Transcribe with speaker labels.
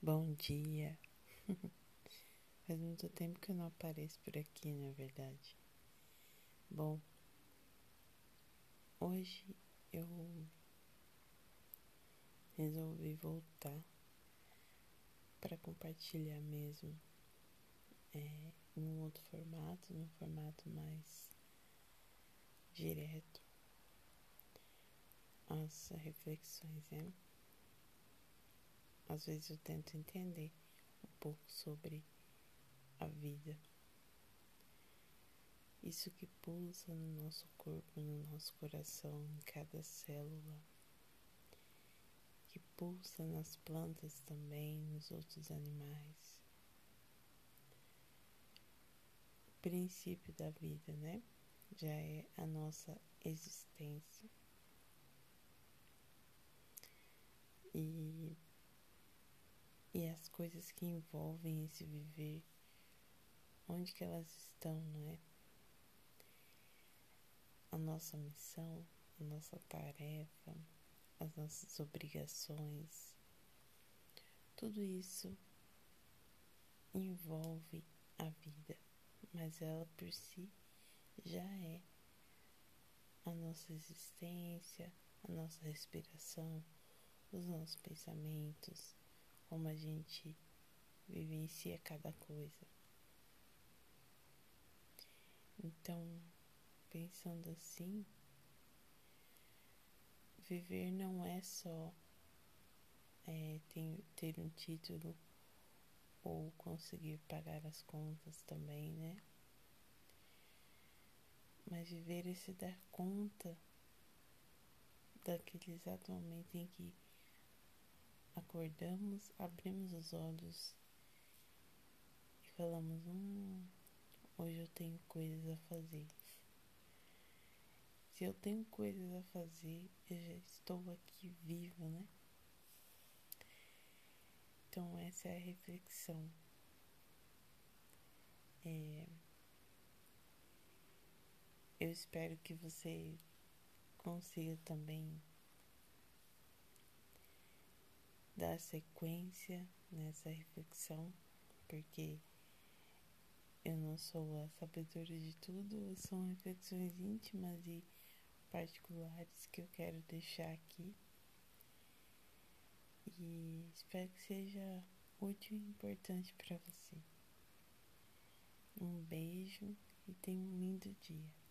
Speaker 1: Bom dia. Faz muito tempo que eu não apareço por aqui, na verdade. Bom, hoje eu resolvi voltar para compartilhar mesmo é, em um outro formato, num formato mais direto, as reflexões, né? Às vezes eu tento entender um pouco sobre a vida. Isso que pulsa no nosso corpo, no nosso coração, em cada célula, que pulsa nas plantas também, nos outros animais. O princípio da vida, né? Já é a nossa existência. E e as coisas que envolvem esse viver, onde que elas estão, não é? A nossa missão, a nossa tarefa, as nossas obrigações, tudo isso envolve a vida, mas ela por si já é a nossa existência, a nossa respiração, os nossos pensamentos, como a gente vivencia cada coisa. Então, pensando assim, viver não é só é, ter, ter um título ou conseguir pagar as contas também, né? Mas viver é se dar conta daquele exato momento em que acordamos, abrimos os olhos e falamos: Hum, hoje eu tenho coisas a fazer. Se eu tenho coisas a fazer, eu já estou aqui viva, né? Então, essa é a reflexão. É... Eu espero que você consiga também dar sequência nessa reflexão, porque eu não sou a sabedora de tudo, são reflexões íntimas e particulares que eu quero deixar aqui. E espero que seja útil e importante para você. Um beijo e tenha um lindo dia.